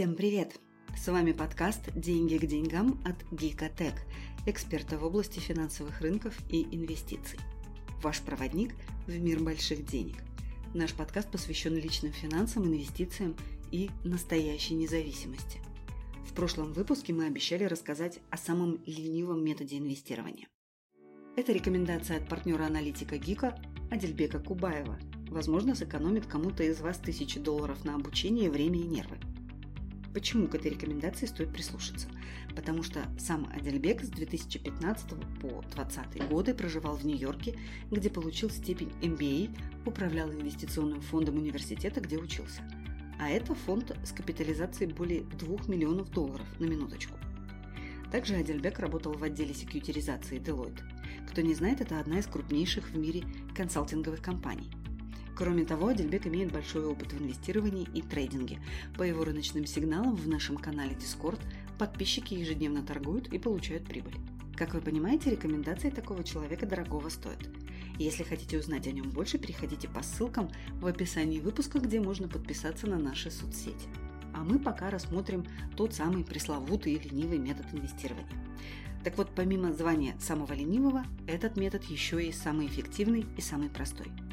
Всем привет! С вами подкаст «Деньги к деньгам» от Гикотек, эксперта в области финансовых рынков и инвестиций. Ваш проводник в мир больших денег. Наш подкаст посвящен личным финансам, инвестициям и настоящей независимости. В прошлом выпуске мы обещали рассказать о самом ленивом методе инвестирования. Это рекомендация от партнера аналитика ГИКа Адельбека Кубаева. Возможно, сэкономит кому-то из вас тысячи долларов на обучение, время и нервы – Почему к этой рекомендации стоит прислушаться? Потому что сам Адельбек с 2015 по 2020 годы проживал в Нью-Йорке, где получил степень MBA, управлял инвестиционным фондом университета, где учился. А это фонд с капитализацией более 2 миллионов долларов на минуточку. Также Адельбек работал в отделе секьютеризации Deloitte. Кто не знает, это одна из крупнейших в мире консалтинговых компаний. Кроме того, Адельбек имеет большой опыт в инвестировании и трейдинге. По его рыночным сигналам в нашем канале Discord подписчики ежедневно торгуют и получают прибыль. Как вы понимаете, рекомендации такого человека дорогого стоят. Если хотите узнать о нем больше, переходите по ссылкам в описании выпуска, где можно подписаться на наши соцсети. А мы пока рассмотрим тот самый пресловутый и ленивый метод инвестирования. Так вот, помимо звания самого ленивого, этот метод еще и самый эффективный и самый простой –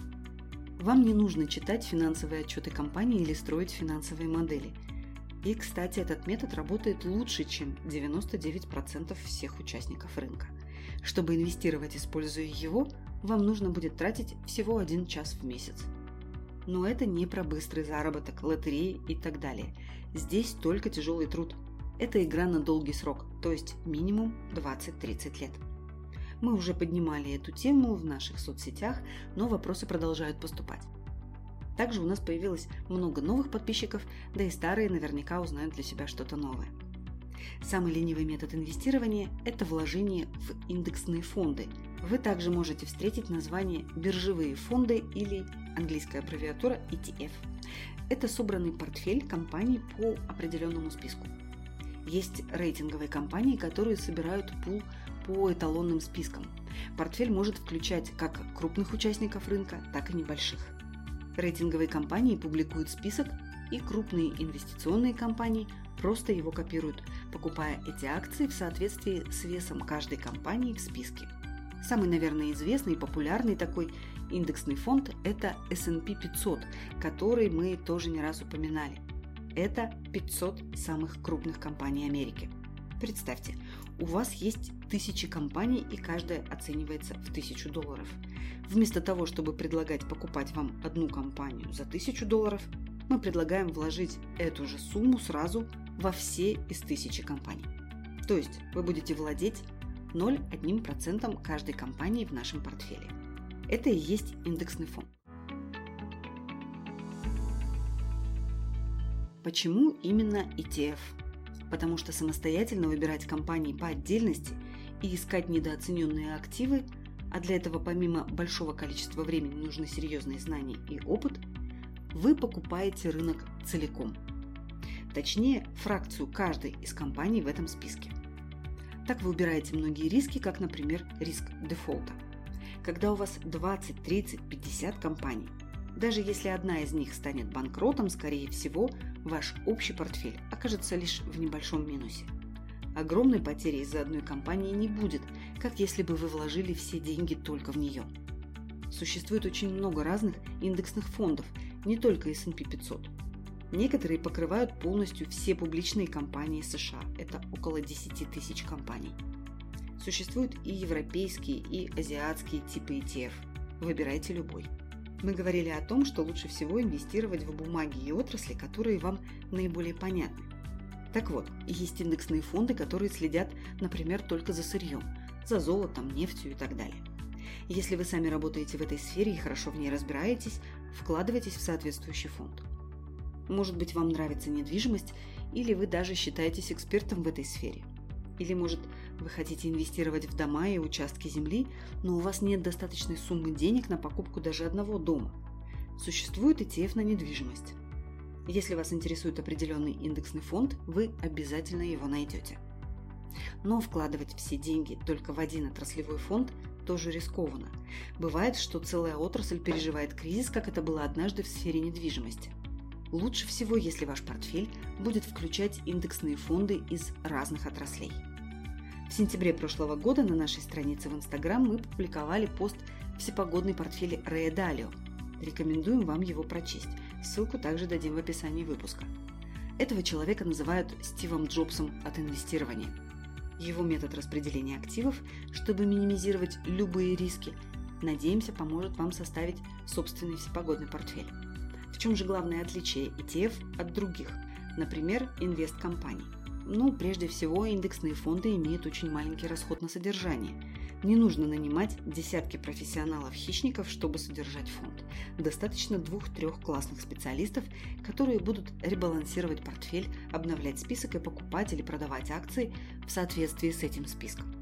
вам не нужно читать финансовые отчеты компании или строить финансовые модели. И, кстати, этот метод работает лучше, чем 99% всех участников рынка. Чтобы инвестировать, используя его, вам нужно будет тратить всего один час в месяц. Но это не про быстрый заработок, лотереи и так далее. Здесь только тяжелый труд. Это игра на долгий срок, то есть минимум 20-30 лет. Мы уже поднимали эту тему в наших соцсетях, но вопросы продолжают поступать. Также у нас появилось много новых подписчиков, да и старые наверняка узнают для себя что-то новое. Самый ленивый метод инвестирования – это вложение в индексные фонды. Вы также можете встретить название «биржевые фонды» или английская аббревиатура ETF. Это собранный портфель компаний по определенному списку. Есть рейтинговые компании, которые собирают пул по эталонным спискам. Портфель может включать как крупных участников рынка, так и небольших. Рейтинговые компании публикуют список, и крупные инвестиционные компании просто его копируют, покупая эти акции в соответствии с весом каждой компании в списке. Самый, наверное, известный и популярный такой индексный фонд – это S&P 500, который мы тоже не раз упоминали. Это 500 самых крупных компаний Америки. Представьте, у вас есть тысячи компаний и каждая оценивается в тысячу долларов. Вместо того, чтобы предлагать покупать вам одну компанию за тысячу долларов, мы предлагаем вложить эту же сумму сразу во все из тысячи компаний. То есть вы будете владеть 0,1% каждой компании в нашем портфеле. Это и есть индексный фонд. Почему именно ETF? Потому что самостоятельно выбирать компании по отдельности и искать недооцененные активы, а для этого помимо большого количества времени нужны серьезные знания и опыт, вы покупаете рынок целиком. Точнее, фракцию каждой из компаний в этом списке. Так вы убираете многие риски, как, например, риск дефолта. Когда у вас 20, 30, 50 компаний, даже если одна из них станет банкротом, скорее всего, ваш общий портфель окажется лишь в небольшом минусе. Огромной потери из-за одной компании не будет, как если бы вы вложили все деньги только в нее. Существует очень много разных индексных фондов, не только S&P 500. Некоторые покрывают полностью все публичные компании США, это около 10 тысяч компаний. Существуют и европейские, и азиатские типы ETF. Выбирайте любой. Мы говорили о том, что лучше всего инвестировать в бумаги и отрасли, которые вам наиболее понятны. Так вот, есть индексные фонды, которые следят, например, только за сырьем, за золотом, нефтью и так далее. Если вы сами работаете в этой сфере и хорошо в ней разбираетесь, вкладывайтесь в соответствующий фонд. Может быть, вам нравится недвижимость, или вы даже считаетесь экспертом в этой сфере – или, может, вы хотите инвестировать в дома и участки земли, но у вас нет достаточной суммы денег на покупку даже одного дома. Существует ETF на недвижимость. Если вас интересует определенный индексный фонд, вы обязательно его найдете. Но вкладывать все деньги только в один отраслевой фонд тоже рискованно. Бывает, что целая отрасль переживает кризис, как это было однажды в сфере недвижимости. Лучше всего, если ваш портфель будет включать индексные фонды из разных отраслей. В сентябре прошлого года на нашей странице в Инстаграм мы публиковали пост «Всепогодный портфель Рэя Далио». Рекомендуем вам его прочесть. Ссылку также дадим в описании выпуска. Этого человека называют Стивом Джобсом от инвестирования. Его метод распределения активов, чтобы минимизировать любые риски, надеемся, поможет вам составить собственный всепогодный портфель. В чем же главное отличие ETF от других, например, инвесткомпаний? Ну, прежде всего, индексные фонды имеют очень маленький расход на содержание. Не нужно нанимать десятки профессионалов-хищников, чтобы содержать фонд. Достаточно двух-трех классных специалистов, которые будут ребалансировать портфель, обновлять список и покупать или продавать акции в соответствии с этим списком.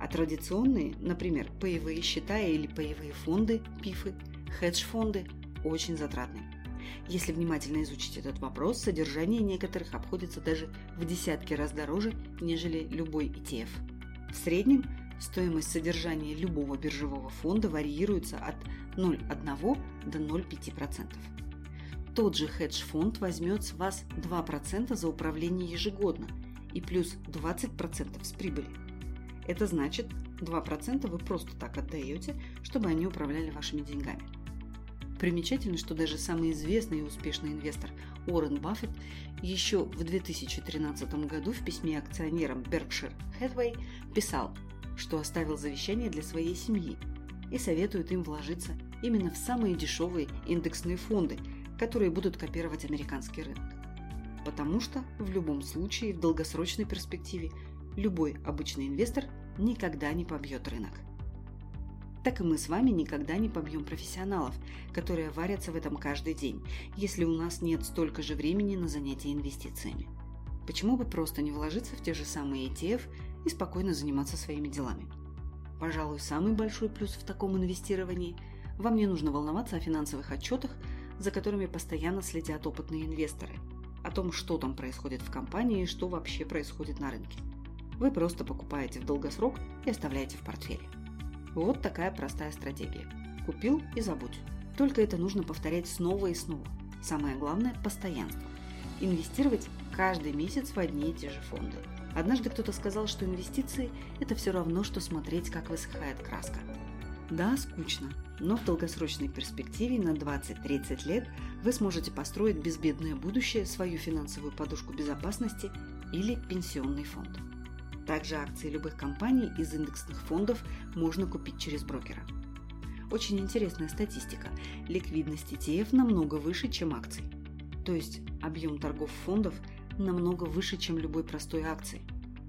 А традиционные, например, паевые счета или паевые фонды, пифы, хедж-фонды очень затратны. Если внимательно изучить этот вопрос, содержание некоторых обходится даже в десятки раз дороже, нежели любой ETF. В среднем стоимость содержания любого биржевого фонда варьируется от 0,1 до 0,5%. Тот же хедж-фонд возьмет с вас 2% за управление ежегодно и плюс 20% с прибыли. Это значит, 2% вы просто так отдаете, чтобы они управляли вашими деньгами – Примечательно, что даже самый известный и успешный инвестор Уоррен Баффет еще в 2013 году в письме акционерам Berkshire Hathaway писал, что оставил завещание для своей семьи и советует им вложиться именно в самые дешевые индексные фонды, которые будут копировать американский рынок. Потому что в любом случае в долгосрочной перспективе любой обычный инвестор никогда не побьет рынок так и мы с вами никогда не побьем профессионалов, которые варятся в этом каждый день, если у нас нет столько же времени на занятия инвестициями. Почему бы просто не вложиться в те же самые ETF и спокойно заниматься своими делами? Пожалуй, самый большой плюс в таком инвестировании – вам не нужно волноваться о финансовых отчетах, за которыми постоянно следят опытные инвесторы, о том, что там происходит в компании и что вообще происходит на рынке. Вы просто покупаете в долгосрок и оставляете в портфеле. Вот такая простая стратегия. Купил и забудь. Только это нужно повторять снова и снова. Самое главное – постоянство. Инвестировать каждый месяц в одни и те же фонды. Однажды кто-то сказал, что инвестиции – это все равно, что смотреть, как высыхает краска. Да, скучно, но в долгосрочной перспективе на 20-30 лет вы сможете построить безбедное будущее, свою финансовую подушку безопасности или пенсионный фонд. Также акции любых компаний из индексных фондов можно купить через брокера. Очень интересная статистика. Ликвидность ETF намного выше, чем акций. То есть объем торгов фондов намного выше, чем любой простой акции.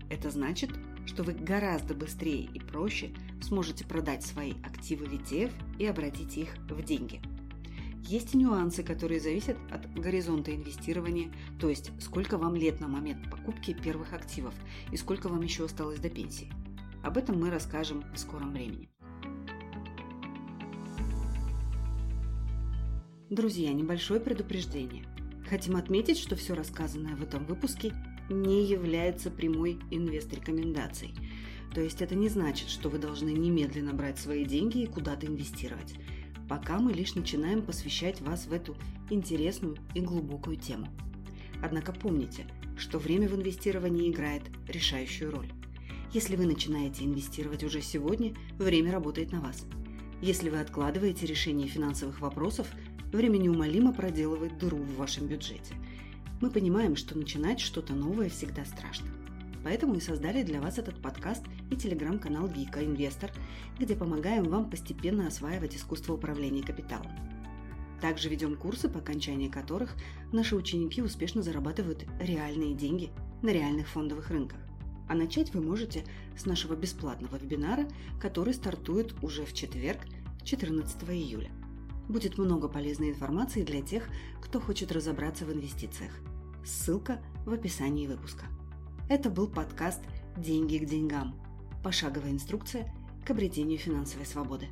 Это значит, что вы гораздо быстрее и проще сможете продать свои активы в ETF и обратить их в деньги – есть нюансы, которые зависят от горизонта инвестирования, то есть сколько вам лет на момент покупки первых активов и сколько вам еще осталось до пенсии. Об этом мы расскажем в скором времени. Друзья, небольшое предупреждение. Хотим отметить, что все рассказанное в этом выпуске не является прямой инвест-рекомендацией. То есть это не значит, что вы должны немедленно брать свои деньги и куда-то инвестировать пока мы лишь начинаем посвящать вас в эту интересную и глубокую тему. Однако помните, что время в инвестировании играет решающую роль. Если вы начинаете инвестировать уже сегодня, время работает на вас. Если вы откладываете решение финансовых вопросов, время неумолимо проделывает дыру в вашем бюджете. Мы понимаем, что начинать что-то новое всегда страшно. Поэтому и создали для вас этот подкаст и телеграм-канал Гика Инвестор, где помогаем вам постепенно осваивать искусство управления капиталом. Также ведем курсы, по окончании которых наши ученики успешно зарабатывают реальные деньги на реальных фондовых рынках. А начать вы можете с нашего бесплатного вебинара, который стартует уже в четверг, 14 июля. Будет много полезной информации для тех, кто хочет разобраться в инвестициях. Ссылка в описании выпуска. Это был подкаст «Деньги к деньгам». Пошаговая инструкция к обретению финансовой свободы.